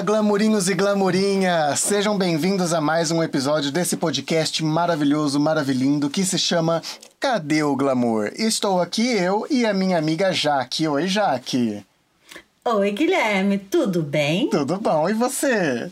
Olá, glamurinhos e glamurinhas! Sejam bem-vindos a mais um episódio desse podcast maravilhoso, maravilhindo que se chama Cadê o Glamour? Estou aqui eu e a minha amiga Jaque. Oi, Jaque. Oi, Guilherme, tudo bem? Tudo bom, e você?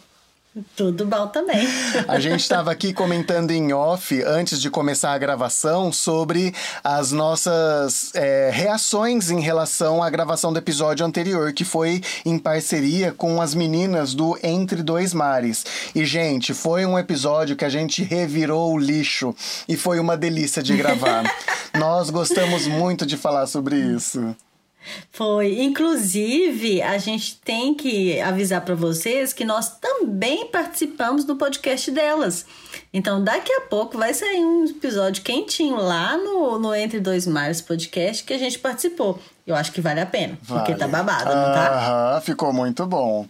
Tudo bom também. A gente estava aqui comentando em off, antes de começar a gravação, sobre as nossas é, reações em relação à gravação do episódio anterior, que foi em parceria com as meninas do Entre Dois Mares. E, gente, foi um episódio que a gente revirou o lixo e foi uma delícia de gravar. Nós gostamos muito de falar sobre isso. Foi. Inclusive, a gente tem que avisar para vocês que nós também participamos do podcast delas. Então, daqui a pouco vai sair um episódio quentinho lá no, no Entre Dois Mares podcast que a gente participou. Eu acho que vale a pena, vale. porque tá babado, não tá? Aham, ficou muito bom.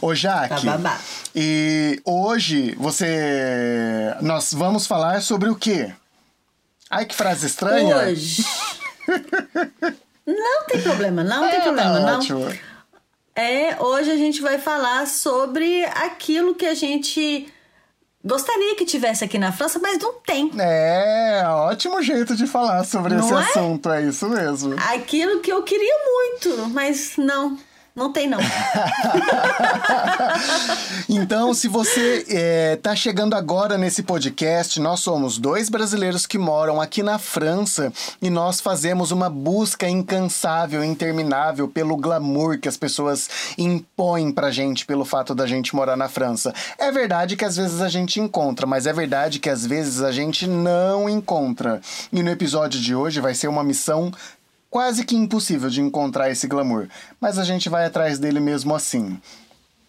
Ô, Jaque. Tá babado. E hoje você. Nós vamos falar sobre o quê? Ai, que frase estranha! Hoje. Não tem problema, não é, tem problema, tá não. Ótimo. É, hoje a gente vai falar sobre aquilo que a gente gostaria que tivesse aqui na França, mas não tem. É, ótimo jeito de falar sobre não esse é? assunto, é isso mesmo. Aquilo que eu queria muito, mas não. Não tem, não. então, se você está é, chegando agora nesse podcast, nós somos dois brasileiros que moram aqui na França e nós fazemos uma busca incansável, interminável pelo glamour que as pessoas impõem pra gente pelo fato da gente morar na França. É verdade que às vezes a gente encontra, mas é verdade que às vezes a gente não encontra. E no episódio de hoje vai ser uma missão quase que impossível de encontrar esse glamour, mas a gente vai atrás dele mesmo assim.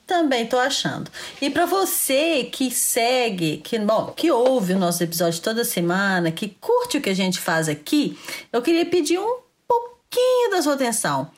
Também tô achando. E para você que segue, que bom, que ouve o nosso episódio toda semana, que curte o que a gente faz aqui, eu queria pedir um pouquinho da sua atenção.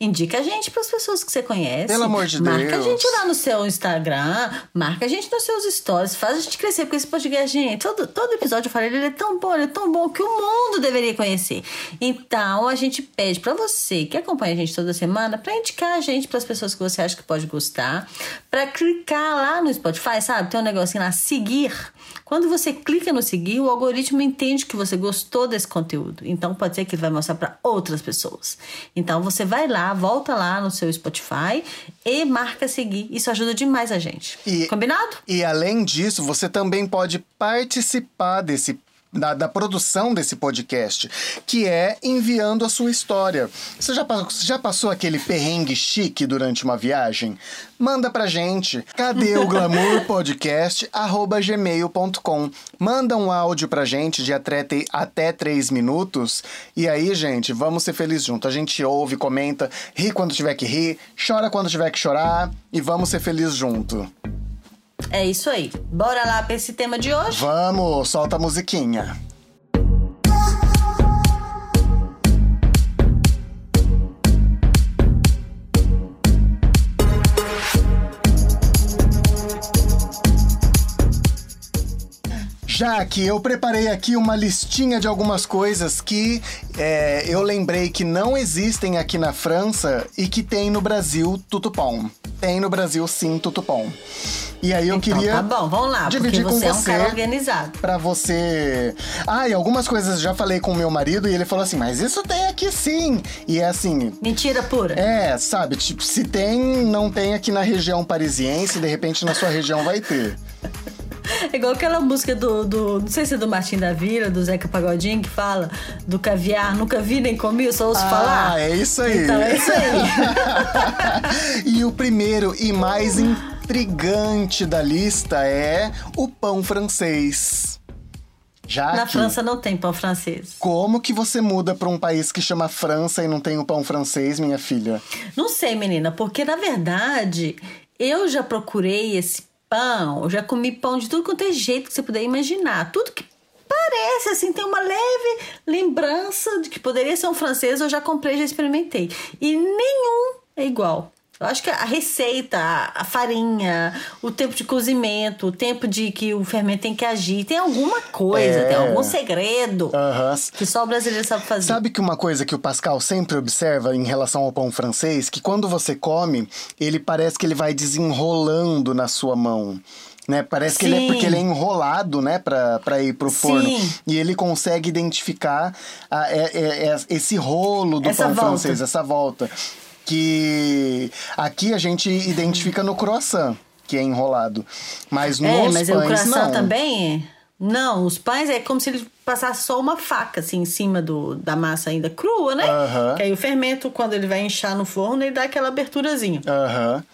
Indica a gente para as pessoas que você conhece. Pelo amor de marca Deus. Marca a gente lá no seu Instagram, marca a gente nos seus stories, faz a gente crescer, porque esse podcast, gente, todo, todo episódio eu falei, ele é tão bom, ele é tão bom que o mundo deveria conhecer. Então, a gente pede para você que acompanha a gente toda semana, para indicar a gente para as pessoas que você acha que pode gostar, para clicar lá no Spotify, sabe? Tem um negocinho lá, seguir. Quando você clica no seguir, o algoritmo entende que você gostou desse conteúdo. Então, pode ser que ele vai mostrar para outras pessoas. Então, você vai lá, volta lá no seu Spotify e marca seguir. Isso ajuda demais a gente. E, Combinado? E além disso, você também pode participar desse da, da, produção desse podcast, que é enviando a sua história. Você já, já passou aquele perrengue chique durante uma viagem? Manda pra gente. Cadê o glamour podcast gmail.com. Manda um áudio pra gente de até, até três minutos. E aí, gente, vamos ser felizes junto. A gente ouve, comenta, ri quando tiver que rir, chora quando tiver que chorar e vamos ser felizes junto. É isso aí. Bora lá para esse tema de hoje? Vamos, solta a musiquinha. Já que eu preparei aqui uma listinha de algumas coisas que é, eu lembrei que não existem aqui na França e que tem no Brasil tutupom. Tem no Brasil sim tutupom. E aí eu então, queria. Tá bom, vamos lá. Dividir porque você com você é um cara organizado. Pra você. Ah, e algumas coisas já falei com o meu marido e ele falou assim: mas isso tem aqui sim. E é assim. Mentira pura. É, sabe? Tipo, se tem, não tem aqui na região parisiense, de repente na sua região vai ter. É igual aquela música do, do. Não sei se é do Martim da Vila, do Zeca Pagodinho, que fala do caviar. Nunca vi nem comi, só ouço ah, falar. Ah, é isso aí. Então é isso aí. e o primeiro e mais intrigante da lista é o pão francês. Já Na França não tem pão francês. Como que você muda para um país que chama França e não tem o pão francês, minha filha? Não sei, menina, porque na verdade eu já procurei esse pão, eu já comi pão de tudo quanto é jeito que você puder imaginar. Tudo que parece assim, tem uma leve lembrança de que poderia ser um francês, eu já comprei, já experimentei. E nenhum é igual Eu acho que a receita, a, a farinha, o tempo de cozimento, o tempo de que o fermento tem que agir, tem alguma coisa, É. tem algum segredo Aham. que só o brasileiro sabe fazer. Sabe que uma coisa que o Pascal sempre observa em relação ao pão francês, que quando você come, ele parece que ele vai desenrolando na sua mão. Né? Parece que ele é Sim. porque ele é enrolado, né, pra, pra ir pro forno. Sim. E ele consegue identificar a- é- é esse rolo do Essa pão volta. francês, essa volta. Que aqui a gente identifica no croissant, que é enrolado. Mas nos É, mas o pães coração não. também. Não, os pães é como se ele passasse só uma faca assim em cima do, da massa ainda crua, né? Que aí o fermento, quando ele vai inchar no forno, ele dá aquela aberturazinha.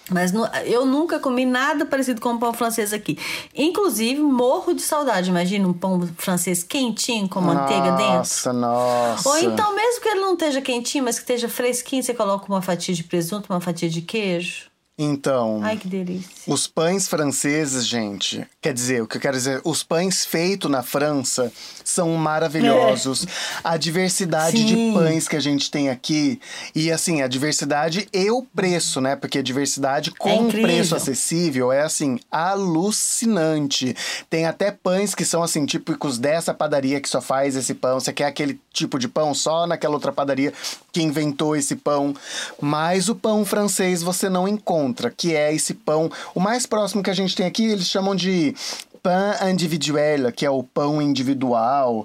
Mas nu- eu nunca comi nada parecido com o pão francês aqui. Inclusive, morro de saudade. Imagina um pão francês quentinho com manteiga dentro. Nossa, nossa. Ou então, mesmo que ele não esteja quentinho, mas que esteja fresquinho, você coloca uma fatia de presunto, uma fatia de queijo. Então. Ai, que delícia. Os pães franceses, gente, quer dizer, o que eu quero dizer, os pães feitos na França são maravilhosos. A diversidade de Sim. pães que a gente tem aqui e assim, a diversidade e o preço, né? Porque a diversidade com incrível. preço acessível é assim alucinante. Tem até pães que são assim típicos dessa padaria que só faz esse pão. Você quer aquele tipo de pão só naquela outra padaria que inventou esse pão. Mas o pão francês você não encontra, que é esse pão. O mais próximo que a gente tem aqui, eles chamam de pain individuel, que é o pão individual.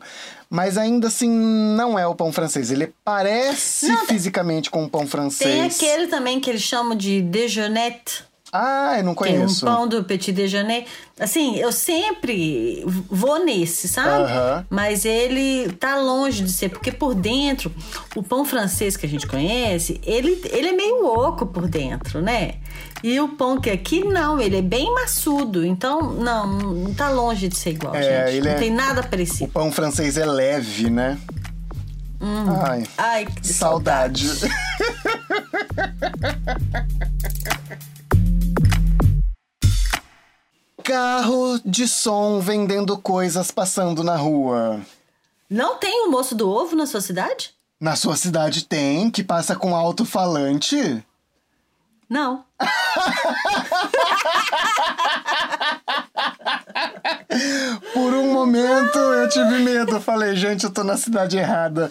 Mas ainda assim, não é o pão francês. Ele parece fisicamente com o pão Tem francês. aquele também que eles chamam de déjeunette. Ah, eu não Tem um conheço. pão do petit déjeuner. Assim, eu sempre vou nesse, sabe? Mas ele tá longe de ser, porque por dentro, o pão francês que a gente conhece, ele, ele é meio oco por dentro, né? E o pão que aqui, não, ele é bem maçudo. Então, não, não tá longe de ser igual, É, gente. não é- tem nada O parecido. pão francês é leve, né? Ai, Ai, que saudade. Carro de som vendendo coisas passando na rua. Não tem o moço do ovo na sua cidade? Na sua cidade tem, que passa com alto-falante? Não. Por um momento eu tive medo. Falei, gente, eu tô na cidade errada.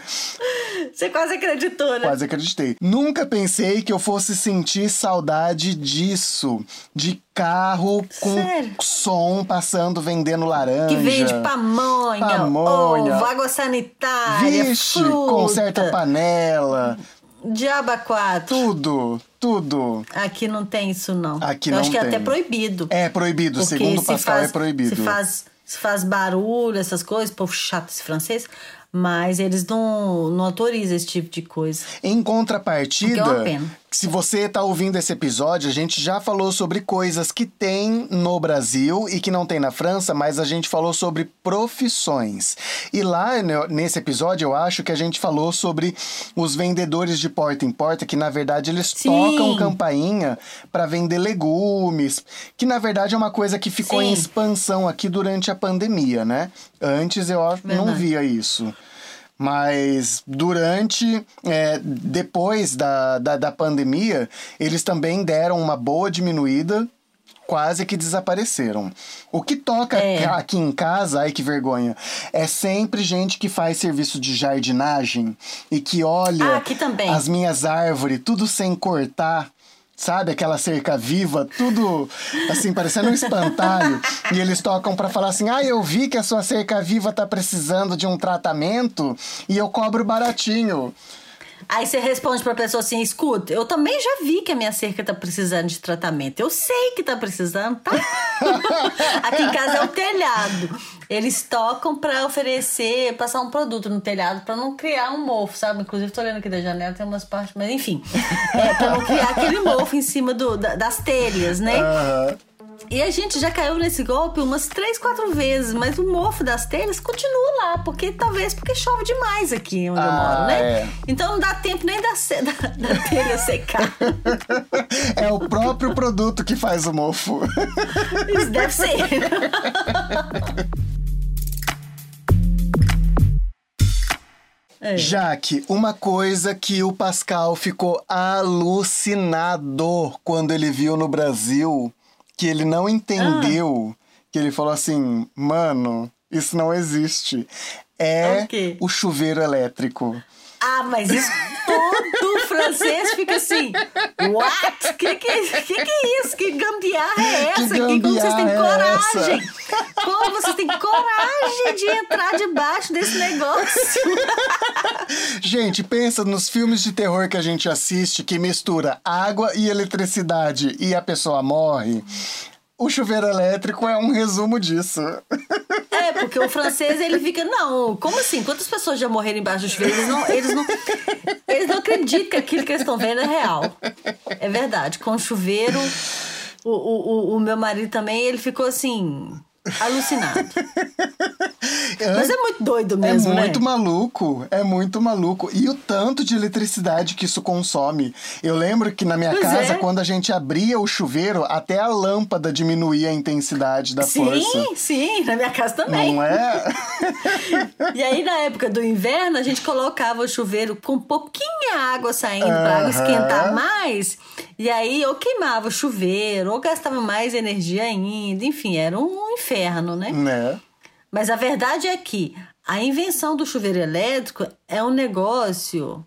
Você quase acreditou, né? Quase acreditei. Nunca pensei que eu fosse sentir saudade disso. De carro com Sério? som passando, vendendo laranja. Que vende pamonha, Pamonha. ovo, água sanitária, Vixe, fruta, conserta panela. Diaba quatro. Tudo, tudo. Aqui não tem isso, não. Aqui Eu não acho que é tem. até proibido. É proibido, segundo o Pascal, faz- é proibido. Se faz, se faz barulho, essas coisas, povo chato esse francês, mas eles não, não autorizam esse tipo de coisa. Em é contrapartida, pena. se você está ouvindo esse episódio, a gente já falou sobre coisas que tem no Brasil e que não tem na França, mas a gente falou sobre profissões. E lá né, nesse episódio, eu acho que a gente falou sobre os vendedores de porta em porta, que na verdade eles Sim. tocam campainha para vender legumes, que na verdade é uma coisa que ficou em Sim. expansão aqui durante a pandemia, né? Antes eu acho- não via isso. Mas durante, é, depois da, da, da pandemia, eles também deram uma boa diminuída, quase que desapareceram. O que toca É. aqui em casa, ai que vergonha, é sempre gente que faz serviço de jardinagem e que olha Ah, as minhas árvores, tudo sem cortar. Sabe aquela cerca viva, tudo assim, parecendo um espantalho. e eles tocam pra falar assim: ah, eu vi que a sua cerca viva tá precisando de um tratamento e eu cobro baratinho. Aí você responde pra pessoa assim: escuta, eu também já vi que a minha cerca tá precisando de tratamento. Eu sei que tá precisando, tá? Aqui em casa é o telhado. Eles tocam pra oferecer, passar um produto no telhado pra não criar um mofo, sabe? Inclusive, tô olhando aqui da janela, tem umas partes, mas enfim. É, pra não criar aquele mofo em cima do, da- das telhas, né? Aham. E a gente já caiu nesse golpe umas três, quatro vezes, mas o mofo das telhas continua lá, porque talvez porque chove demais aqui onde eu Ah, moro, né? é. Então não dá tempo nem da, da, da telha secar. É o próprio produto que faz o mofo. Isso deve ser. É. Jaque, uma coisa que o Pascal ficou alucinado quando ele viu no Brasil, que ele não entendeu, que ele falou assim, mano, isso não existe. É O quê? o chuveiro elétrico. Ah, mas isso todo francês fica assim. What? Que que, que que é isso? Que gambiarra é Que essa? Que, como vocês têm é coragem? Como vocês têm coragem de entrar debaixo desse negócio? Gente, pensa nos filmes de terror que a gente assiste que mistura água e eletricidade e a pessoa morre. O chuveiro elétrico é um resumo disso. É, porque o francês ele fica, não, como assim? Quantas pessoas já morreram embaixo do chuveiro? Eles não, eles não, eles não acreditam que aquilo que eles estão vendo é real. É verdade. Com o chuveiro, o, o, o, o meu marido também, ele ficou assim, alucinado. Mas é muito doido mesmo, é muito né? maluco, é muito maluco. E o tanto de eletricidade que isso consome. Eu lembro que na minha Pois casa, é. quando a gente abria o chuveiro, até a lâmpada diminuía a intensidade da Sim, força. sim, na minha casa também. Não é? E aí, na época do inverno, a gente colocava o chuveiro com pouquinha água saindo pra água esquentar mais. E aí, ou queimava o chuveiro, ou gastava mais energia ainda. Enfim, era um inferno, né? né? Mas a verdade é que a invenção do chuveiro elétrico é um negócio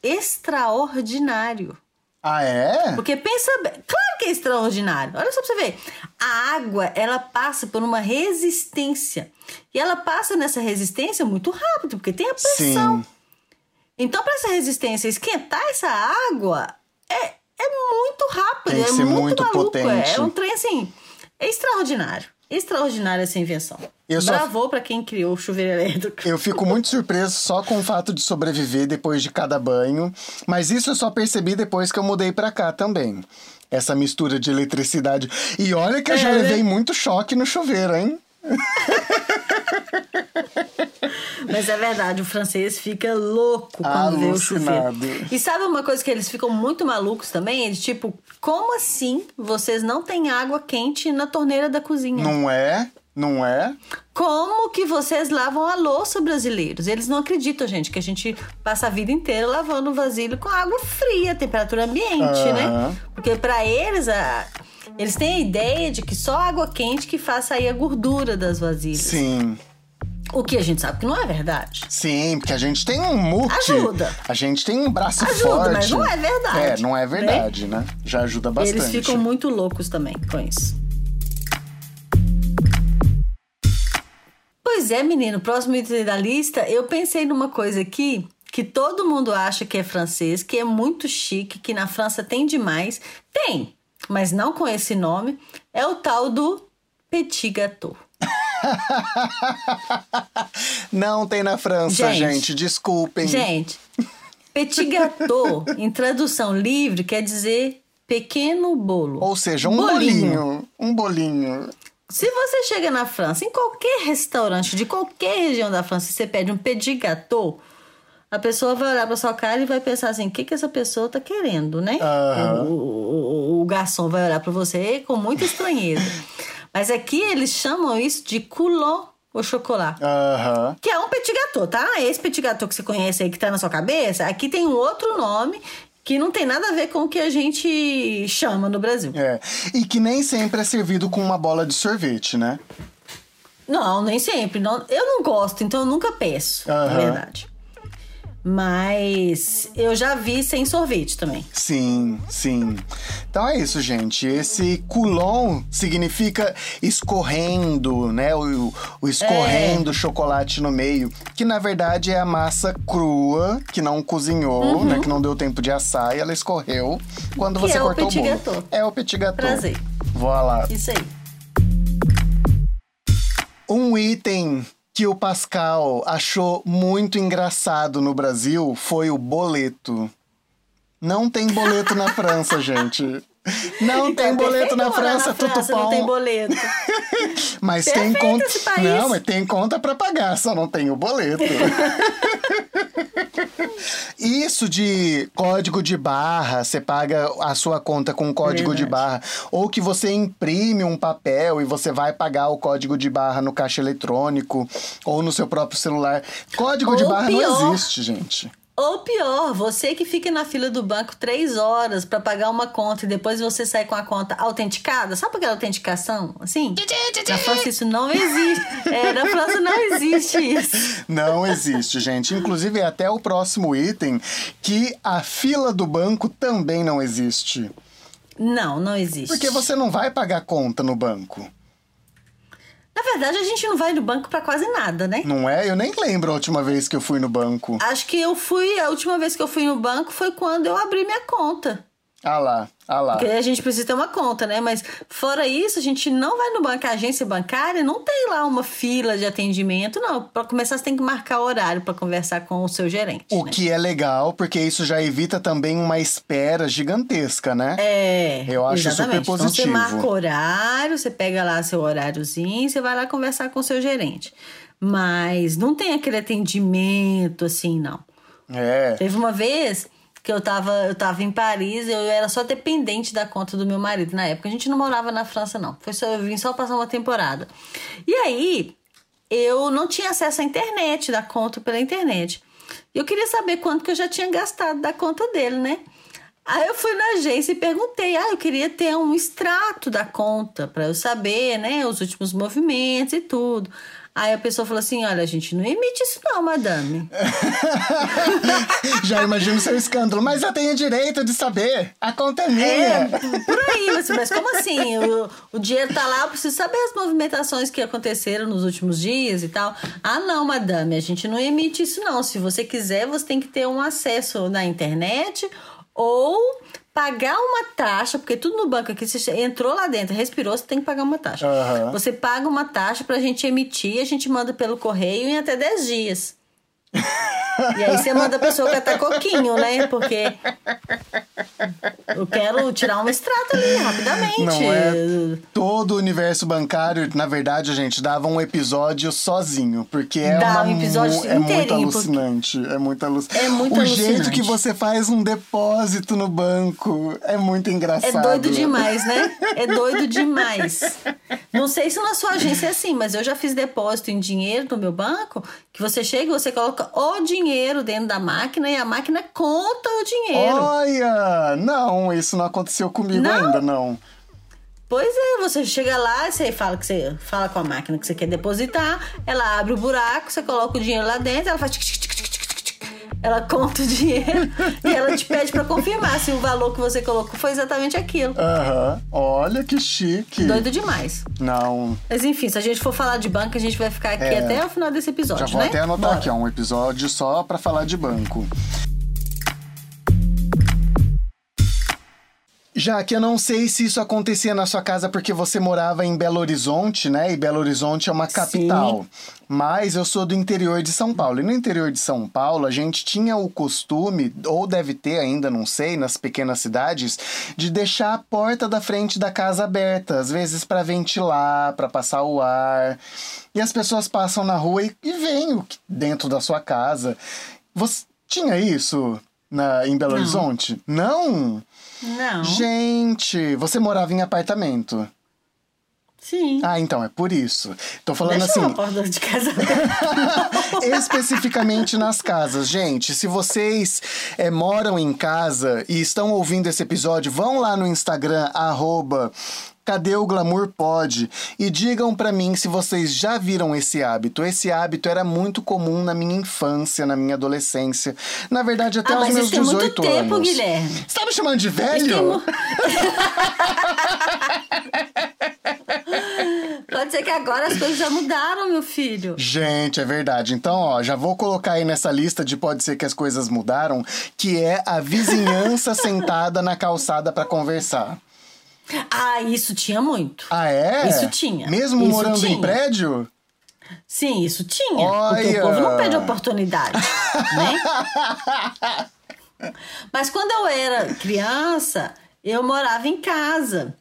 extraordinário. Ah, é? Porque pensa bem, claro que é extraordinário. Olha só pra você ver. A água, ela passa por uma resistência. E ela passa nessa resistência muito rápido, porque tem a pressão. Sim. Então, para essa resistência esquentar essa água, é, é muito rápido. É muito, muito maluco. potente. É um trem assim. É extraordinário. Extraordinária essa invenção. Eu só- Bravo pra quem criou o chuveiro elétrico. Eu fico muito surpreso só com o fato de sobreviver depois de cada banho, mas isso eu só percebi depois que eu mudei pra cá também. Essa mistura de eletricidade. E olha que eu já É, né? levei muito choque no chuveiro, hein? Mas é verdade, o francês fica louco quando vê o chuveiro. E sabe uma coisa que eles ficam muito malucos também? Eles, tipo, como assim vocês não têm água quente na torneira da cozinha? Não é? Não é? Como que vocês lavam a louça brasileiros? Eles não acreditam, gente, que a gente passa a vida inteira lavando o vasilho com água fria, temperatura ambiente, né? Aham. Porque pra eles, a... eles têm a ideia de que só água quente que faz sair a gordura das vasilhas. Sim. O que a gente sabe que não é verdade. Sim, porque a gente tem um multi. Ajuda. A gente tem um braço Ajuda, forte. mas não é verdade, É, não é verdade, né? Já ajuda bastante. Eles ficam muito loucos também com isso. Pois é, menino, próximo item da lista, eu pensei numa coisa aqui que todo mundo acha que é francês, que é muito chique, que na França tem demais. Tem, mas não com esse nome. É o tal do petit gâteau. Não tem na França, Gente. gente. Desculpem. Gente, petit gâteau, em tradução livre, quer dizer pequeno bolo. Ou seja, um bolinho. Um bolinho. Se você chega na França, em qualquer restaurante de qualquer região da França, e você pede um petit gâteau, a pessoa vai olhar pra sua cara e vai pensar assim: o que, que essa pessoa tá querendo, né? Aham. O, o- o- o garçom vai olhar pra você com muita estranheza. Mas aqui eles chamam isso de coulon au chocolat. Aham. Que é um petit gâteau, tá? Esse petit gâteau que você conhece aí, que tá na sua cabeça, aqui tem um outro nome que não tem nada a ver com o que a gente chama no Brasil. É. E que nem sempre é servido com uma bola de sorvete, né? Não, nem sempre. Não, eu não gosto, então eu nunca peço, na Aham. verdade. Mas eu já vi sem sorvete também. Sim, sim. Então é isso, gente. Esse coulon significa escorrendo, né? O, o escorrendo É. chocolate no meio. Que na verdade é a massa crua, que não cozinhou, né? Que não deu tempo de assar e ela escorreu quando Uhum. Que você é o cortou o petit bolo. gâteau. É o petit gâteau. Prazer. Voilà. Isso aí. Um item que o Pascal achou muito engraçado no Brasil foi o boleto. Não tem boleto na França, gente. Não tem Então, boleto na França, na França, tutupão. não tem boleto. Mas tem conta. Não, mas tem conta pra pagar, só não tem o boleto. Isso de código de barra, você paga a sua conta com código de barra, ou que você imprime um papel e você vai pagar o código de barra no caixa eletrônico ou no seu próprio celular. Código Ou de barra pior. não existe, gente. Ou pior, você que fica na fila do banco três horas pra pagar uma conta e depois você sai com a conta autenticada. Sabe aquela autenticação? Assim? Na França isso não existe. É, na França não existe isso. Não existe, gente. Inclusive, é até o próximo item que a fila do banco também não existe. Não, não existe. Porque você não vai pagar conta no banco. Na verdade, a gente não vai no banco pra quase nada, né? Não é? Eu nem lembro a última vez que eu fui no banco. Acho que eu fui, a última vez que eu fui no banco foi quando eu abri minha conta. Ah lá, ah lá. Porque a gente precisa ter uma conta, né? Mas fora isso, a gente não vai no banco, a agência bancária não tem lá uma fila de atendimento, não. Para começar, você tem que marcar horário para conversar com o seu gerente. O né? que é legal, porque isso já evita também uma espera gigantesca, né? É, Eu acho exatamente. super Então você positivo. marca horário, você pega lá seu horáriozinho, você vai lá conversar com o seu gerente. Mas não tem aquele atendimento assim, não. É. Teve uma vez que eu tava, eu tava em Paris, eu era só dependente da conta do meu marido na época. A gente não morava na França, não. Foi só, eu vim só passar uma temporada. E aí, eu não tinha acesso à internet, da conta pela internet. Eu queria saber quanto que eu já tinha gastado da conta dele, né? Aí eu fui na agência e perguntei, ah, eu queria ter um extrato da conta para eu saber, né, os últimos movimentos e tudo. Aí a pessoa falou assim, olha, a gente não emite isso não, madame. Já imagino seu escândalo. Mas eu tenho direito de saber. A conta é minha. É, por aí, mas, mas como assim? O, o dinheiro tá lá, eu preciso saber as movimentações que aconteceram nos últimos dias e tal. Ah, não, madame, a gente não emite isso não. Se você quiser, você tem que ter um acesso na internet ou pagar uma taxa, porque tudo no banco aqui, você entrou lá dentro, respirou, você tem que pagar uma taxa. Aham. Você paga uma taxa pra gente emitir, a gente manda pelo correio em até 10 dias. E aí você manda a pessoa catar coquinho, né? Porque eu quero tirar um extrato ali rapidamente. Não é todo o universo bancário, na verdade, gente, dava um episódio sozinho, porque é Dá uma um episódio é muito inteirinho, porque- alucinante, é muito alucinante. É muito o jeito alucinante. que você faz um depósito no banco é muito É engraçado. doido demais, né? É doido demais. Não sei se na sua agência é assim, mas eu já fiz depósito em dinheiro no meu banco, que você chega e você coloca o dinheiro dentro da máquina e a máquina conta o dinheiro. Olha, não, isso não aconteceu comigo Não? ainda, não. Pois é, você chega lá, você fala que você fala com a máquina que você quer depositar, ela abre o buraco, você coloca o dinheiro lá dentro, ela faz tic, tic, tic, tic. Ela conta o dinheiro e ela te pede pra confirmar se o valor que você colocou foi exatamente aquilo. Aham, olha que chique. Doido demais. Não, Mas enfim, se a gente for falar de banco, a gente vai ficar aqui É. até o final desse episódio, já vou né? até anotar Bora. aqui, ó, um episódio só pra falar de banco. Já que eu não sei se isso acontecia na sua casa porque você morava em Belo Horizonte, né? E Belo Horizonte é uma capital. Mas eu sou do interior de São Paulo. E no interior de São Paulo, a gente tinha o costume, ou deve ter ainda, não sei, nas pequenas cidades, de deixar a porta da frente da casa aberta, às vezes para ventilar, para passar o ar. E as pessoas passam na rua e, e veem o dentro da sua casa. Você tinha isso na, em Belo Não. Horizonte? Não? Não. Gente, você morava em apartamento. Sim. Ah, então, é por isso. Tô falando Deixa assim, porta de casa especificamente nas casas. Gente, se vocês é, moram em casa e estão ouvindo esse episódio, vão lá no Instagram, arroba Cadê o Glamour Pod? E digam pra mim se vocês já viram esse hábito. Esse hábito era muito comum na minha infância, na minha adolescência. Na verdade, até Ah, os mas meus isso tem 18 muito tempo, anos. Guilherme. Você tá me chamando de velho? Pode ser que agora as coisas já mudaram, meu filho. Gente, é verdade. Então, ó, já vou colocar aí nessa lista de pode ser que as coisas mudaram, que é a vizinhança sentada na calçada pra conversar. Ah, isso tinha muito. Ah, é? Isso tinha. Mesmo Isso morando em tinha. prédio? Sim, isso tinha. Porque Olha! o povo não perde oportunidade, né? Mas quando eu era criança, eu morava em casa.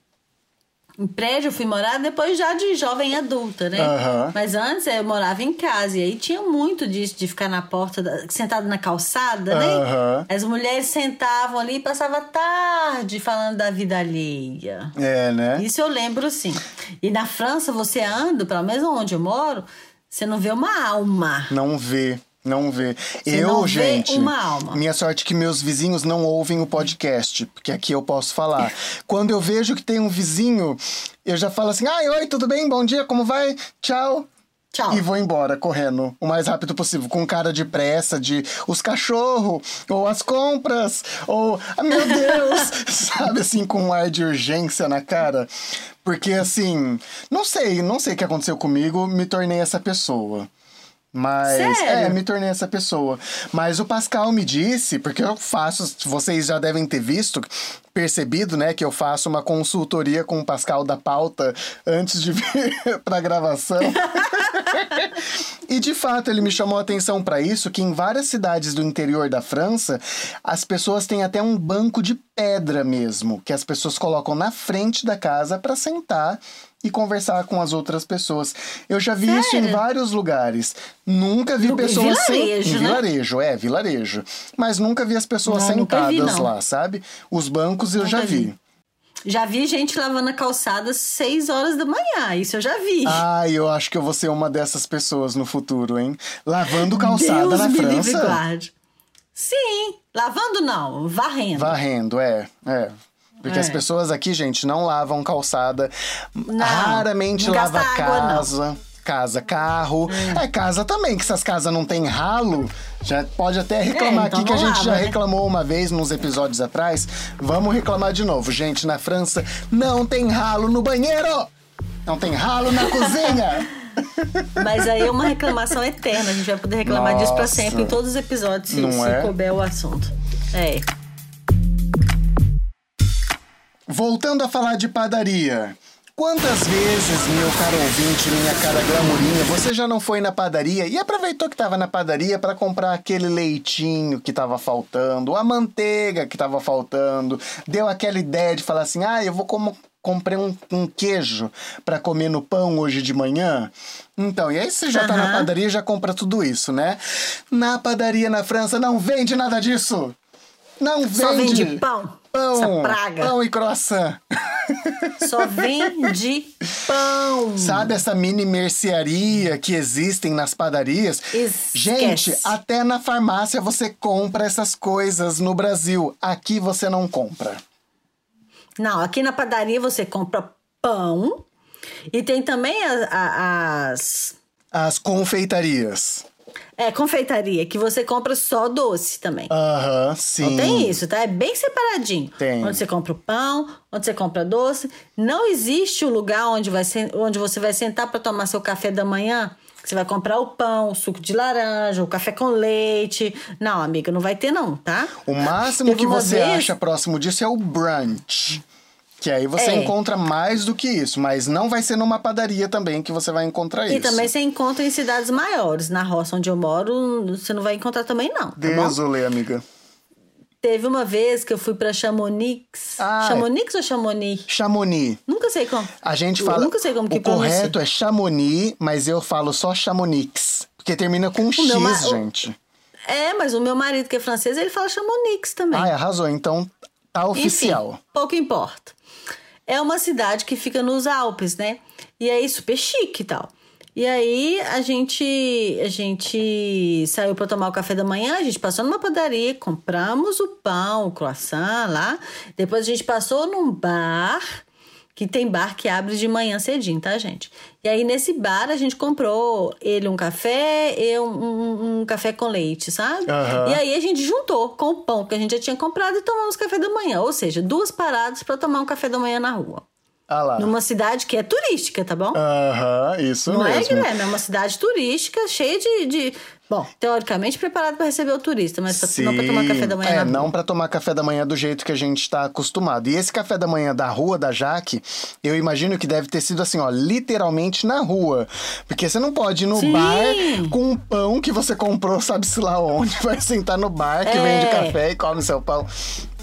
Em prédio eu fui morar depois já de jovem adulta, né? Aham. Mas antes eu morava em casa e aí tinha muito disso de ficar na porta, da- sentado na calçada, né? Aham. As mulheres sentavam ali e passavam a tarde falando da vida alheia. É, né? Isso eu lembro sim. E na França você anda, pelo menos onde eu moro, você não vê uma alma. Não vê. Não vê. Você eu, não vê gente. uma alma. Minha sorte é que meus vizinhos não ouvem o podcast, porque aqui eu posso falar. Quando eu vejo que tem um vizinho, eu já falo assim: ai, oi, tudo bem? Bom dia, como vai? Tchau. Tchau. E vou embora correndo o mais rápido possível, com cara de pressa, de os cachorros, ou as compras, ou ah, meu Deus, sabe assim, com um ar de urgência na cara. Porque assim, não sei, não sei o que aconteceu comigo, me tornei essa pessoa. Mas Sério? é, me tornei essa pessoa. Mas o Pascal me disse, porque eu faço, vocês já devem ter visto, percebido, né, que eu faço uma consultoria com o Pascal da pauta antes de vir pra gravação. E de fato, ele me chamou a atenção para isso que em várias cidades do interior da França, as pessoas têm até um banco de pedra mesmo, que as pessoas colocam na frente da casa para sentar e conversar com as outras pessoas. Eu já vi isso em Sério? vários lugares. Nunca vi No- pessoas vilarejo, sem... né? vilarejo, é, vilarejo. Mas nunca vi as pessoas Não, vi, sentadas não. lá, sabe? Os bancos eu Nunca já vi. vi. Já vi gente lavando a calçada às 6 horas da manhã. Isso eu já vi. Ah, eu acho que eu vou ser uma dessas pessoas no futuro, hein? Lavando calçada Deus na me livre França. guarde. Sim, lavando não, varrendo. Varrendo, é, é. Porque É. as pessoas aqui, gente, não lavam calçada. Não, raramente não lava gasta água, casa. Casa, carro. É. casa também, que se as casas não tem ralo, já pode até reclamar É, então aqui que a gente lava, já né? reclamou uma vez nos episódios atrás. Vamos reclamar de novo. Gente, na França não tem ralo no banheiro! Não tem ralo na cozinha! Mas aí é uma reclamação eterna. A gente vai poder reclamar disso pra Nossa. sempre em todos os episódios, se, Não se é? couber o assunto. É. Voltando a falar de padaria. Quantas vezes, meu caro ouvinte, minha cara glamourinha, você já não foi na padaria e aproveitou que estava na padaria para comprar aquele leitinho que estava faltando, a manteiga que estava faltando, deu aquela ideia de falar assim: ah, eu vou como comprei um, um queijo para comer no pão hoje de manhã. Então, e aí você já tá na Aham. padaria e já compra tudo isso, né? Na padaria na França não vende nada disso. Não vende. Só vende pão. Pão, Essa praga. pão e croissant. Só vende pão. Sabe essa mini mercearia que existem nas padarias? Esquece. Gente, até na farmácia você compra essas coisas no Brasil. Aqui você não compra. Não, aqui na padaria você compra pão e tem também a- a- as. As confeitarias. É, confeitaria, que você compra só doce também. Aham, sim. Não tem isso, tá? É bem separadinho. Tem. Onde você compra o pão, onde você compra doce. Não existe o lugar onde, vai onde você vai sentar para tomar seu café da manhã. Você vai comprar o pão, o suco de laranja, o café com leite. Não, amiga, não vai ter não, tá? O máximo que você vez- acha próximo disso é o brunch. Que aí você É. encontra mais do que isso, mas não vai ser numa padaria também que você vai encontrar E isso. também você encontra em cidades maiores. Na roça onde eu moro, você não vai encontrar também não, tá bom? Desolê, amiga. Teve uma vez que eu fui pra Chamonix. Ah, Chamonix ou Chamonix? Chamonix. Nunca sei como. A gente Eu fala. nunca sei como que o correto é Chamonix, mas eu falo só Chamonix. Porque termina com X, ma- o- gente. É, mas o meu marido que é francês, ele fala Chamonix também. Ai, arrasou. Então tá oficial. Enfim, pouco importa. É uma cidade que fica nos Alpes, né? E aí, super chique e tal. E aí, a gente, a gente saiu para tomar o café da manhã, a gente passou numa padaria, compramos o pão, o croissant lá. Depois a gente passou num bar, que tem bar que abre de manhã cedinho, tá, gente? E aí, nesse bar, a gente comprou ele um café, eu um, um- café com leite, sabe? Aham. E aí, a gente juntou com o pão que a gente já tinha comprado e tomamos café da manhã. Ou seja, duas paradas para tomar um café da manhã na rua. Ah lá. Numa cidade que é turística, tá bom? Aham, isso Não é, mesmo. Guilherme? É uma cidade turística, cheia de. de- bom, teoricamente preparada para receber o turista, mas pra- não para tomar café da manhã É, não para tomar café da manhã do jeito que a gente tá acostumado. E esse café da manhã da rua da Jaque, eu imagino que deve ter sido assim, ó, literalmente na rua. Porque você não pode ir no Sim. bar com um pão que você comprou, sabe-se lá onde, vai sentar no bar que É. vende café e come seu pão.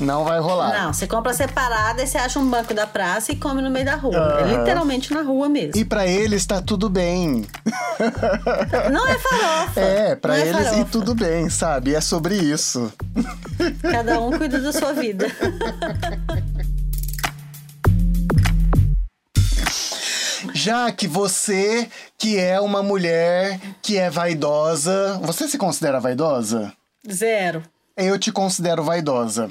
Não vai rolar. Não, você compra separada e você acha um banco da praça e come no meio da rua. É literalmente na rua mesmo. E pra eles tá tudo bem. Não é farofa. É, pra Não é eles e farofa. tudo bem, sabe? É sobre isso. Cada um cuida da sua vida. Já que você, que é uma mulher que é vaidosa, você se considera vaidosa? Zero. Eu te considero vaidosa.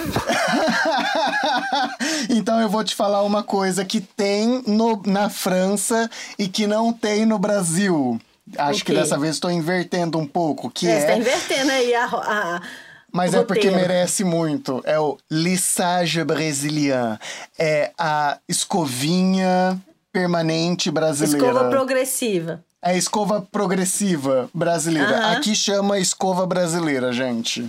então eu vou te falar uma coisa que tem no- na França e que não tem no Brasil. Acho que dessa vez estou invertendo um pouco, que É, é, você tá invertendo aí a. a mas é porque merece muito. É o lissage brésilien. É a escovinha permanente brasileira. Escova progressiva. É a escova progressiva brasileira. Aham. Aqui chama escova brasileira, gente.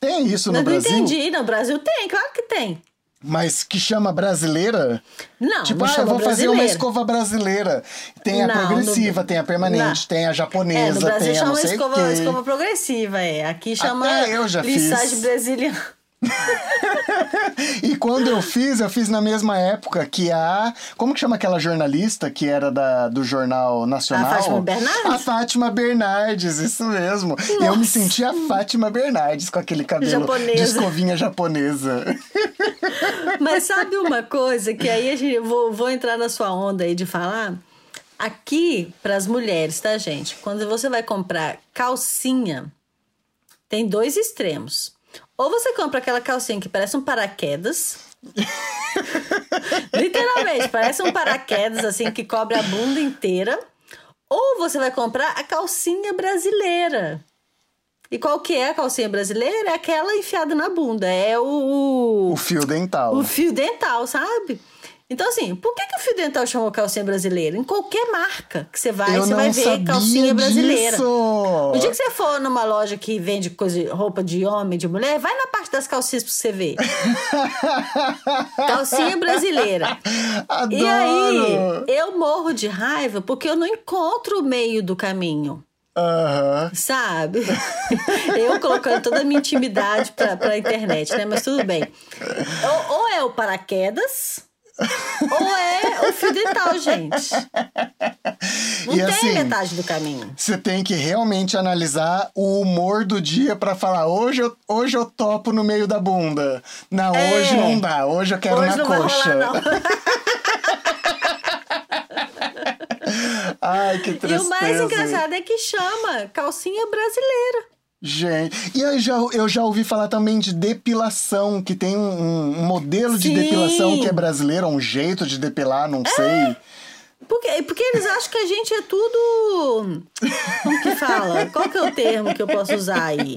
Tem isso no Não, não Brasil? entendi. No Brasil tem, claro que tem. Mas que chama brasileira? Não, tipo, não ah, eu chama vou fazer uma escova brasileira. Tem a Não, progressiva, no- tem a permanente, Não. tem a É, japonesa, no Brasil tem a não chama sei escova, escova progressiva, é. Aqui chama Até eu já fiz. brasileira. E quando eu fiz, eu fiz na mesma época que a. Como que chama aquela jornalista que era da, do Jornal Nacional? A Fátima Bernardes? A Fátima Bernardes, isso mesmo. Eu me Nossa. senti a Fátima Bernardes com aquele cabelo Japonesa. de escovinha japonesa. Mas sabe uma coisa que aí a gente, eu vou, vou entrar na sua onda aí de falar? Aqui, para as mulheres, tá, gente? Quando você vai comprar calcinha, tem dois extremos. Ou você compra aquela calcinha que parece um paraquedas. Literalmente, parece um paraquedas, assim, que cobre a bunda inteira. Ou você vai comprar a calcinha brasileira. E qual que é a calcinha brasileira? É aquela enfiada na bunda. É o, O fio dental. o fio dental, sabe? Então, assim, por que, que o fio dental chamou calcinha brasileira? Em qualquer marca que você vai, eu você vai ver calcinha brasileira. disso. O dia que você for numa loja que vende coisa, roupa de homem, de mulher, vai na parte das calcinhas pra você ver. calcinha brasileira. Adoro. E aí, eu morro de raiva porque eu não encontro o meio do caminho. Aham. Sabe? Eu colocando toda a minha intimidade pra, pra internet, né? Mas tudo bem. Ou, ou é o paraquedas, ou é o fio dental, gente. Não E tem assim, metade do caminho. Você tem que realmente analisar o humor do dia pra falar: hoje eu, hoje eu topo no meio da bunda. Não, É. hoje não dá. Hoje eu quero Hoje na coxa. rolar. Ai, que E tristeza. o mais engraçado é que chama calcinha brasileira. Gente, e eu já, eu já ouvi falar também de depilação, que tem um, um modelo de Sim. depilação que é brasileiro, um jeito de depilar, não sei. Porque, porque eles acham que a gente é tudo. Como que fala? Qual que é o termo que eu posso usar aí?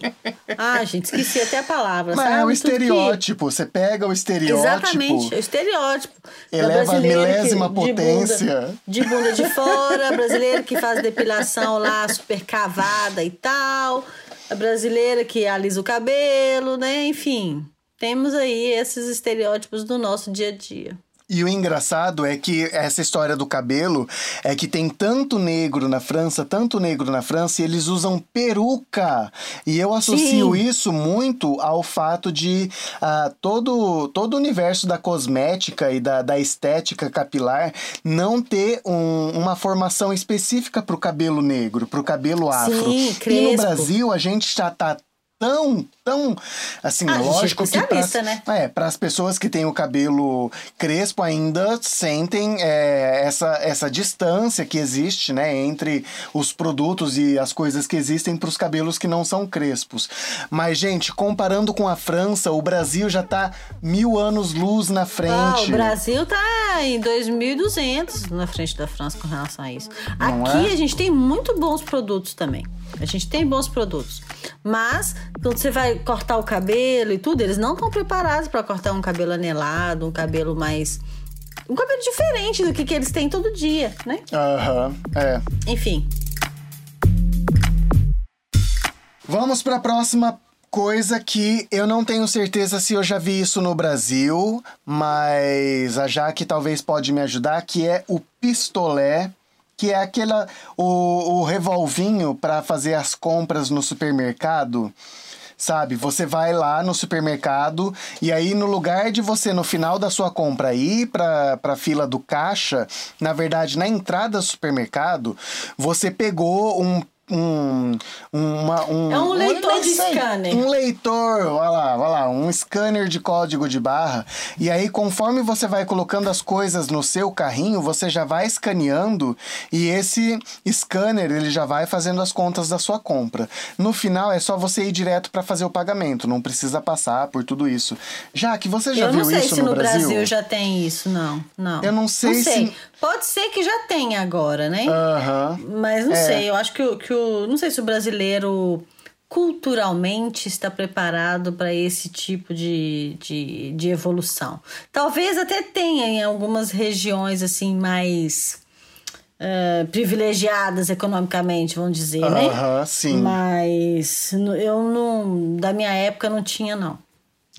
Ah, gente, esqueci até a palavra. Mas sabe? é o Tudo que- estereótipo. Você pega o estereótipo. Exatamente, é o estereótipo. Eleva a brasileira que- milésima de potência. Bunda, de bunda de fora, a brasileira que faz depilação lá super cavada e tal. A brasileira que alisa o cabelo, né? Enfim, temos aí esses estereótipos do nosso dia a dia. E o engraçado é que essa história do cabelo é que tem tanto negro na França, tanto negro na França, e eles usam peruca. E eu associo Sim. isso muito ao fato de ah, todo, todo o universo da cosmética e da, da estética capilar não ter um- uma formação específica para o cabelo negro, para o cabelo afro. Sim, e no. Brasil a gente já tá tão, tão, assim, Ah, é lógico que para especialista, né? é, para as pessoas que têm o cabelo crespo ainda sentem é, essa, essa distância que existe, né, entre os produtos e as coisas que existem para os cabelos que não são crespos. Mas, gente, comparando com a França, o Brasil já tá mil anos luz na Ah, frente. o Brasil tá em 2.200 na frente da França com relação a isso. Não Aqui é? a gente tem muito bons produtos também. A gente tem bons produtos. Mas, quando você vai cortar o cabelo e tudo, eles não estão preparados para cortar um cabelo anelado, um cabelo mais. Um cabelo diferente do que, que eles têm todo dia, né? Aham, é. Enfim. Vamos para a próxima coisa que eu não tenho certeza se eu já vi isso no Brasil, mas a Jaque talvez pode me ajudar, que é o pistolé, que é aquela o, o revolvinho para fazer as compras no supermercado. sabe? Você vai lá no supermercado e aí no lugar de você no final da sua compra ir para para fila do caixa, na verdade na entrada do supermercado, você pegou um um, uma, um, É um leitor nem de sei, scanner. Um leitor, olha lá, olha lá, um scanner de código de barra. E aí, conforme você vai colocando as coisas no seu carrinho, você já vai escaneando e esse scanner ele já vai fazendo as contas da sua compra. No final é só você ir direto para fazer o pagamento, não precisa passar por tudo isso. Já que você já eu viu não sei isso se no, no Brasil? já tem isso, não. Não. Eu não sei se- Pode ser que já tenha agora, né? Mas não É. sei, eu acho que, o- que o. Não sei se o brasileiro culturalmente está preparado para esse tipo de, de, de evolução. Talvez até tenha em algumas regiões assim mais eh, privilegiadas economicamente, vamos dizer, né? Aham, sim. Mas eu não. Da minha época não tinha, não.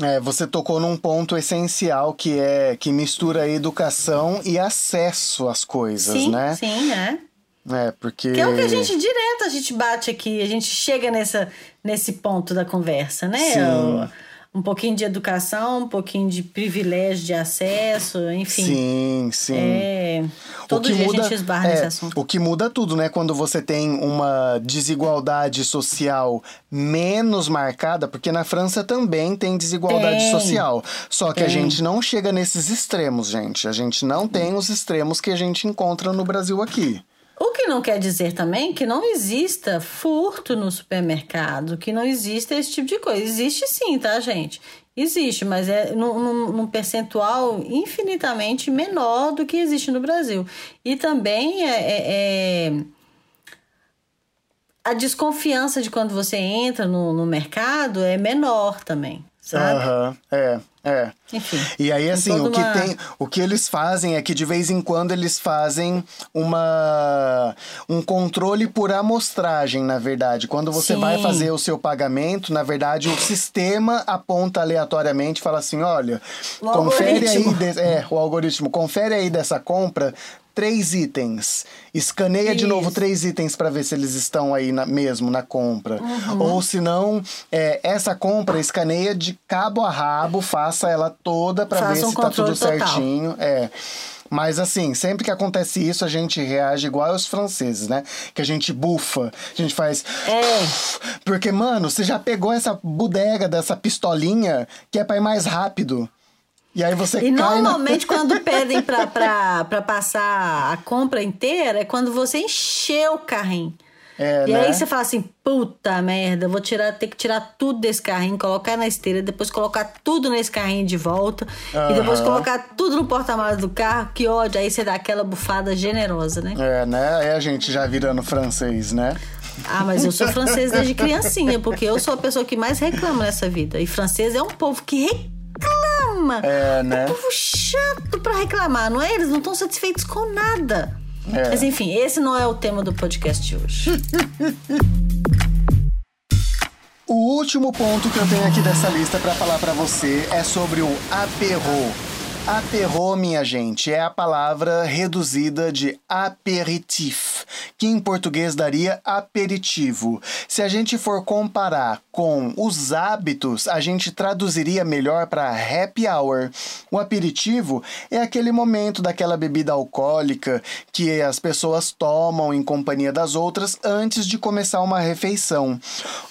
É, você tocou num ponto essencial que é que mistura educação e acesso às coisas, sim, né? sim, é. É, porque. Que é o que a gente direto a gente bate aqui, a gente chega nessa, nesse ponto da conversa, né? Sim. O- um pouquinho de educação, um pouquinho de privilégio de acesso, enfim. Sim, sim. É, O todo que dia muda- a gente esbarra é, nesse assunto. O que muda tudo, né? Quando você tem uma desigualdade social menos marcada, porque na França também tem desigualdade Tem. social. Só que a Tem. gente não chega nesses extremos, gente. A gente não tem os extremos que a gente encontra no Brasil aqui. O que não quer dizer também que não exista furto no supermercado, que não exista esse tipo de coisa. Existe sim, tá, gente? Existe, mas é num, num- percentual infinitamente menor do que existe no Brasil. E também é- é- é a desconfiança de quando você entra no, no mercado é menor também, sabe? Aham, é, é. Enfim. E aí, assim, o que uma- tem. O que eles fazem é que de vez em quando eles fazem uma um controle por amostragem, na verdade. Quando você Sim. vai fazer o seu pagamento, na verdade, o sistema aponta aleatoriamente e fala assim: olha, O confere aí. algoritmo. de- é, o algoritmo, confere aí dessa compra. Três itens. Escaneia de novo Isso. três itens para ver se eles estão aí na- mesmo na compra. Uhum. Ou se não, é, essa compra escaneia de cabo a rabo, faça ela toda para ver um se tá tudo total. certinho. É. Mas assim, sempre que acontece isso, a gente reage igual aos franceses, né? Que a gente bufa, a gente faz. É. Porque, mano, você já pegou essa bodega dessa pistolinha que é pra ir mais rápido. E aí você E cai na- normalmente quando pedem pra passar a compra inteira é quando você encheu o carrinho. É, e né? aí você fala assim, puta merda, vou tirar, ter que tirar tudo desse carrinho, colocar na esteira, depois colocar tudo nesse carrinho de volta, e depois colocar tudo no porta-malas do carro, que ódio, aí você dá aquela bufada generosa, né? É, né? É a gente já virando francês, né? Ah, mas eu sou francês desde criancinha, porque eu sou a pessoa que mais reclama nessa vida. E francês é um povo que reclama. É, né? Um povo chato pra reclamar, não é? Eles não estão satisfeitos com nada. É. Mas enfim, esse não é o tema do podcast de hoje. O último ponto que eu tenho aqui dessa lista pra falar pra você é sobre o apéro. Apéro, minha gente, é a palavra reduzida de aperitif, que em português daria aperitivo. Se a gente for comparar com os hábitos, a gente traduziria melhor para happy hour. O aperitivo é aquele momento daquela bebida alcoólica que as pessoas tomam em companhia das outras antes de começar uma refeição.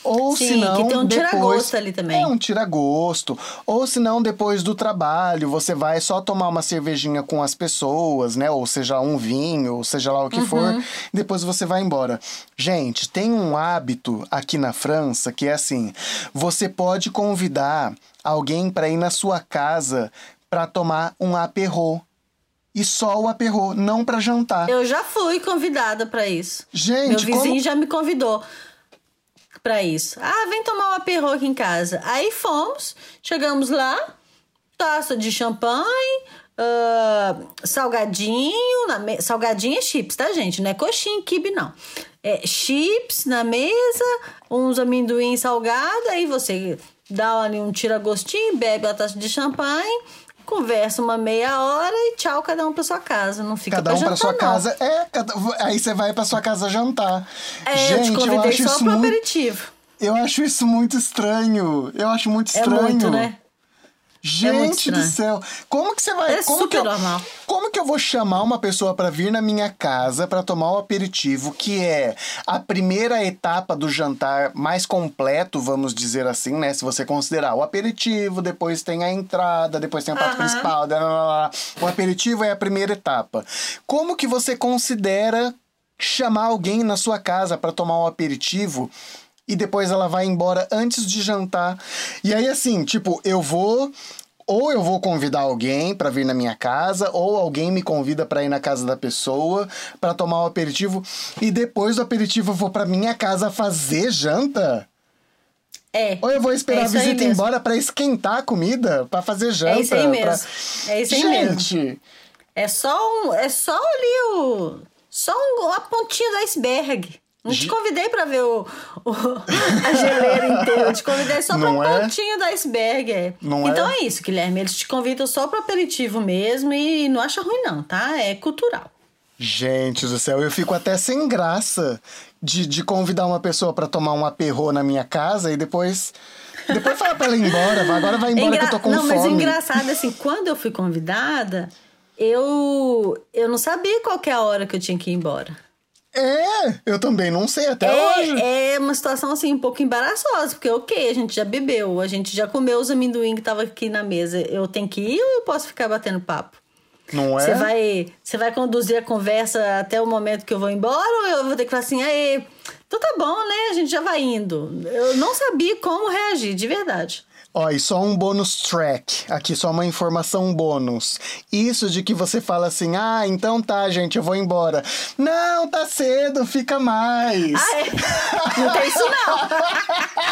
Ou se não, que tem um depois tira-gosto ali também. É um tira-gosto. Ou se não, depois do trabalho, você vai só tomar uma cervejinha com as pessoas, né? Ou seja, um vinho, ou seja lá o que Uhum. for, depois você vai embora. Gente, tem um hábito aqui na França que é assim: você pode convidar alguém para ir na sua casa para tomar um aperro. E só o aperro, não para jantar. Eu já fui convidada pra isso. Gente, Meu vizinho como- já me convidou pra isso. Ah, vem tomar um aperro aqui em casa. Aí fomos, chegamos lá, taça de champanhe, ah, salgadinho, na me... salgadinho é chips, tá, gente? Não é coxinha, quibe, não. É chips na mesa, uns amendoim salgado, aí você dá ali um tira-gostinho, bebe a taça de champanhe, conversa uma meia hora e tchau, cada um pra sua casa. Não fica Cada um pra pra jantar, sua não. casa. É, aí você vai pra sua casa jantar. É, eu Gente, te eu convidei acho só isso pro muito aperitivo. Eu acho isso muito estranho. Eu acho muito É estranho. muito, né? Gente do estranho. céu. Como que você vai. É como que eu, normal. Como que eu vou chamar uma pessoa pra vir na minha casa pra tomar o aperitivo, que é a primeira etapa do jantar mais completo, vamos dizer assim, né? Se você considerar o aperitivo, depois tem a entrada, depois tem o prato Aham. principal. blá, blá, blá. O aperitivo é a primeira etapa. Como que você considera chamar alguém na sua casa pra tomar o aperitivo? E depois ela vai embora antes de jantar. E aí, assim, tipo, eu vou. Ou eu vou convidar alguém pra vir na minha casa, ou alguém me convida pra ir na casa da pessoa pra tomar o aperitivo, e depois do aperitivo eu vou pra minha casa fazer janta? É. Ou eu vou esperar É a visita ir mesmo. embora pra esquentar a comida, pra fazer janta? É isso aí pra- mesmo. É isso aí mesmo. Gente, É só um, é só ali o só um, a pontinha do iceberg. Não te convidei pra ver o, o- a geleira inteira. Eu te convidei só pra Não um é? pontinho do iceberg. é. Não então é? é? isso, Guilherme. Eles te convidam só pro aperitivo mesmo e não acha ruim, não, tá? É cultural. Gente do céu, eu fico até sem graça de, de convidar uma pessoa pra tomar um aperro na minha casa e depois. Depois falar pra ela ir embora, agora vai embora que eu tô com não, mas o fome. engraçado, assim, quando eu fui convidada, eu, eu não sabia qual que é a hora que eu tinha que ir embora. É, eu também não sei até hoje. É, é uma situação assim um pouco embaraçosa, porque ok, a gente já bebeu, a gente já comeu os amendoim que tava aqui na mesa. Eu tenho que ir ou eu posso ficar batendo papo? Não é? Você vai, você vai conduzir a conversa até o momento que eu vou embora ou eu vou ter que falar assim, aí, então tá bom, né? A gente já vai indo. Eu não sabia como reagir, de verdade. Ó, e só um bônus track. Aqui, só uma informação bônus. Isso de que você fala assim, ah, então tá, gente, eu vou embora. Não, tá cedo, fica mais. Ah, é? Não tem isso não.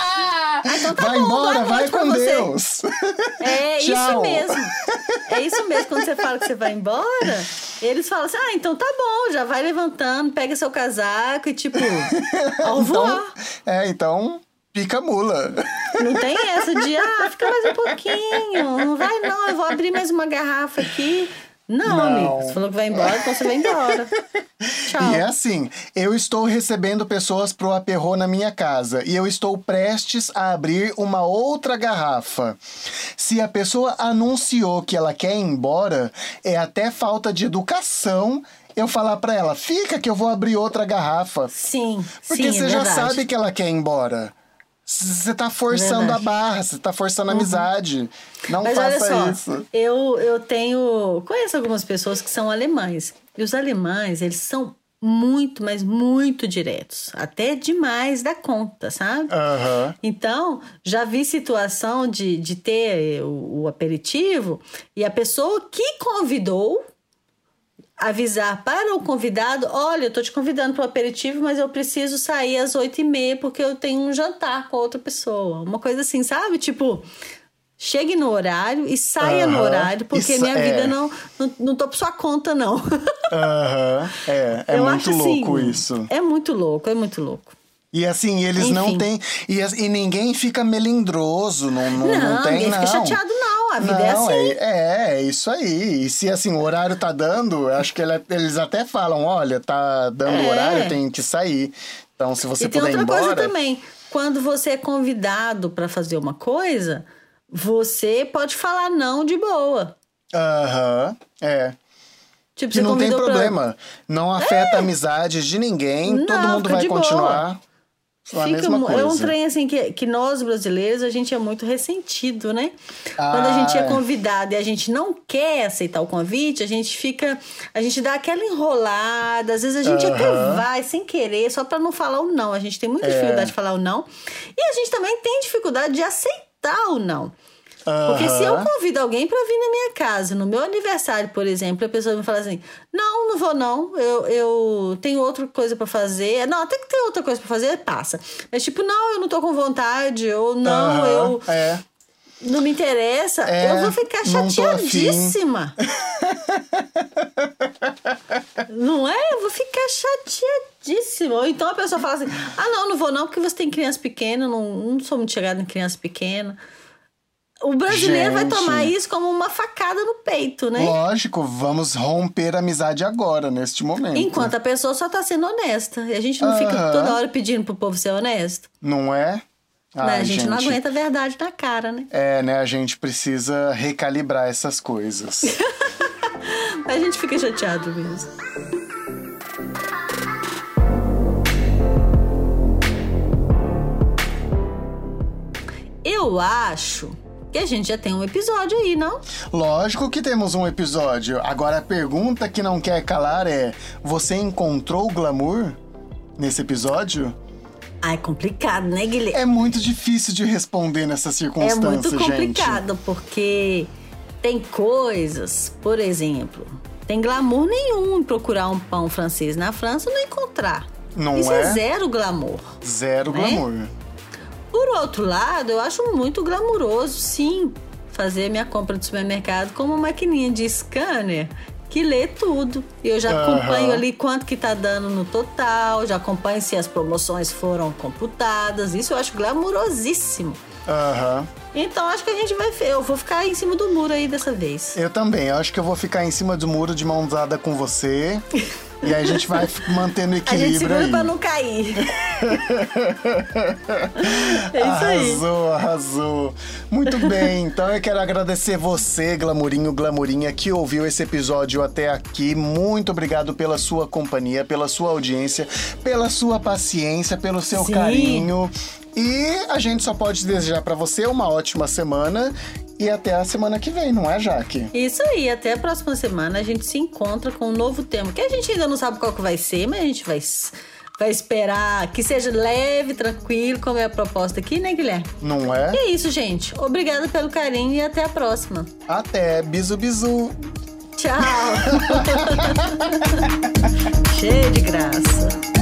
Ah, então tá vai bom, embora, vai com você. Deus. É isso Tchau. mesmo. É isso mesmo. Quando você fala que você vai embora, eles falam assim: ah, então tá bom, já vai levantando, pega seu casaco e tipo, ao voar. Então, é, então, pica mula. Não tem essa de, ah, fica mais um pouquinho. Não vai, não, eu vou abrir mais uma garrafa aqui. Não, Não. amigo. Você falou que vai embora, então você vai embora. Tchau. E é assim, eu estou recebendo pessoas pro aperro na minha casa e eu estou prestes a abrir uma outra garrafa. Se a pessoa anunciou que ela quer ir embora, é até falta de educação eu falar pra ela, fica que eu vou abrir outra garrafa. Sim, Porque sim, você é já sabe que ela quer ir embora. Você tá forçando Verdade. Uhum. a barra, você tá forçando a amizade. Não Mas olha faça só, isso. eu, eu tenho. Conheço algumas pessoas que são alemães. E os alemães, eles são muito, mas muito diretos. Até demais da conta, sabe? Aham. Então, já vi situação de, de ter o, o aperitivo e a pessoa que convidou avisar para o convidado: olha, eu tô te convidando para o aperitivo, mas eu preciso sair às oito e meia porque eu tenho um jantar com outra pessoa. Uma coisa assim, sabe? Tipo. Chegue no horário e saia no horário, porque Isso minha é. vida não, não, não tô por sua conta, não. Aham. É, é Eu muito acho assim, louco isso. É muito louco, é muito louco. E assim, eles não Enfim. têm. E, e ninguém fica melindroso, não, não, não, Não, tem, ninguém não. fica chateado, não. A vida é Não, assim. É, é, isso aí. E se assim, o horário tá dando, acho que ele- eles até falam: olha, tá dando É. horário, tem que sair. Então, se você e tem puder ir outra embora. coisa também. Quando você é convidado para fazer uma coisa, você pode falar não de boa. Aham, é. Tipo, você não tem convidou pra- problema. Não afeta a amizade de ninguém, todo Não, mundo fica vai de boa. Fica, é um trem assim que, que nós brasileiros a gente é muito ressentido, né? Quando a Ah, gente é convidado e a gente não quer aceitar o convite, a gente fica, a gente dá aquela enrolada, às vezes a gente até Aham. vai sem querer, só pra não falar o não. A gente tem muita É. dificuldade de falar o não. E a gente também tem dificuldade de aceitar o não. Porque se eu convido alguém pra vir na minha casa, no meu aniversário, por exemplo, a pessoa me fala assim: não, não vou não, eu, eu tenho outra coisa pra fazer. Não, até que tem outra coisa pra fazer, passa. Mas tipo, não, eu não tô com vontade, ou não, Aham, eu É. não me interessa, É, eu vou ficar chateadíssima. não é? Eu vou ficar chateadíssima. Ou então a pessoa fala assim: ah, não, não vou não, porque você tem criança pequena, não, não sou muito chegada em criança pequena. O brasileiro vai Gente. tomar isso como uma facada no peito, né? Lógico, vamos romper a amizade agora, neste momento. Enquanto a pessoa só tá sendo honesta. E a gente não fica toda hora pedindo pro povo ser honesto. Não é? Ai, a gente, não aguenta a verdade na cara, né? É, né? A gente precisa recalibrar essas coisas. A gente fica chateado mesmo. Eu acho que a gente já tem um episódio aí, não? Lógico que temos um episódio. Agora a pergunta que não quer calar é: você encontrou o glamour nesse episódio? Ah, é complicado, né, Guilherme? É muito difícil de responder nessa É circunstância, muito gente. complicado, porque tem coisas, por exemplo, tem glamour nenhum em procurar um pão francês na França e não encontrar. Não Isso é? é? zero glamour. Zero Né? glamour. Por outro lado, eu acho muito glamuroso, sim, fazer minha compra do supermercado com uma maquininha de scanner que lê tudo. Eu já Aham. acompanho ali quanto que tá dando no total, já acompanho se as promoções foram computadas. Isso eu acho glamurosíssimo. Aham. Então acho que a gente vai. Eu vou ficar em cima do muro aí dessa vez. Eu também. Eu acho que eu vou ficar em cima do muro de mão dada com você. e aí a gente vai mantendo o A gente equilíbrio segura aí. pra não cair. é isso aí. Arrasou, arrasou. Muito bem, então eu quero agradecer você, Glamurinho, Glamurinha, que ouviu esse episódio até aqui. Muito obrigado pela sua companhia, pela sua audiência, pela sua paciência, pelo seu Sim. carinho. E a gente só pode desejar pra você uma ótima semana e até a semana que vem, não é, Jaque? Isso aí, até a próxima semana a gente se encontra com um novo tema, que a gente ainda não sabe qual que vai ser, mas a gente vai, vai esperar que seja leve, tranquilo, como é a proposta aqui, né, Guilherme? Não E é? é isso, gente. Obrigada pelo carinho e até a próxima. Até, bisu bisu. Tchau! Cheio de graça.